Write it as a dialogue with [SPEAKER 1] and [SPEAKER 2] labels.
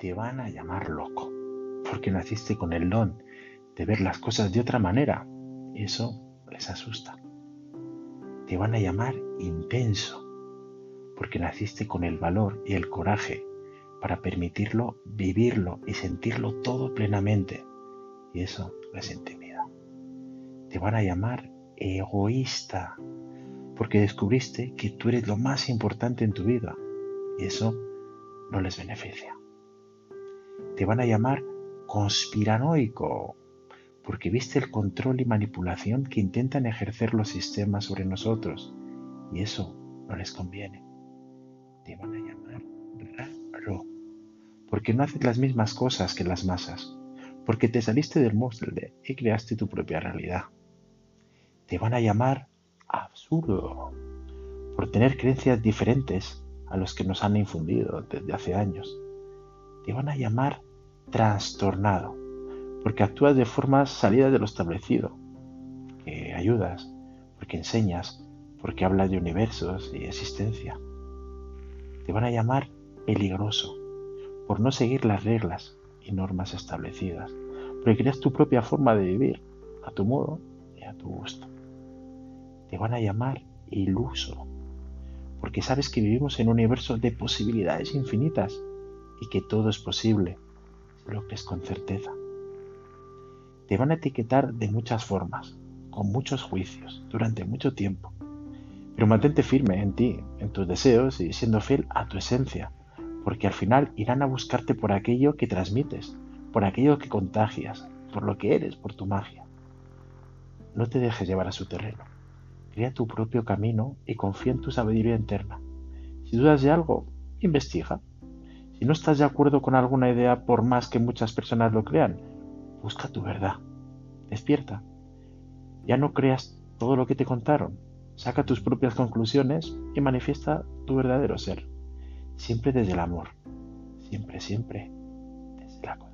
[SPEAKER 1] te van a llamar loco, porque naciste con el don de ver las cosas de otra manera. Eso les asusta. Te van a llamar intenso, porque naciste con el valor y el coraje para permitirlo, vivirlo y sentirlo todo plenamente. Y eso les intimida. Te van a llamar egoísta, porque descubriste que tú eres lo más importante en tu vida. Y eso no les beneficia. Te van a llamar conspiranoico, porque viste el control y manipulación que intentan ejercer los sistemas sobre nosotros, y eso no les conviene. Te van a llamar raro, porque no haces las mismas cosas que las masas, porque te saliste del monstruo y creaste tu propia realidad. Te van a llamar absurdo, por tener creencias diferentes a los que nos han infundido desde hace años. Te van a llamar trastornado, porque actúas de forma salida de lo establecido, que ayudas, porque enseñas, porque hablas de universos y existencia. Te van a llamar peligroso, por no seguir las reglas y normas establecidas, porque creas tu propia forma de vivir, a tu modo y a tu gusto. Te van a llamar iluso, porque sabes que vivimos en un universo de posibilidades infinitas y que todo es posible crees con certeza. Te van a etiquetar de muchas formas, con muchos juicios, durante mucho tiempo. Pero mantente firme en ti, en tus deseos y siendo fiel a tu esencia, porque al final irán a buscarte por aquello que transmites, por aquello que contagias, por lo que eres, por tu magia. No te dejes llevar a su terreno. Crea tu propio camino y confía en tu sabiduría interna. Si dudas de algo, investiga. Si no estás de acuerdo con alguna idea por más que muchas personas lo crean, busca tu verdad. Despierta. Ya no creas todo lo que te contaron. Saca tus propias conclusiones y manifiesta tu verdadero ser. Siempre desde el amor. Siempre, siempre desde la.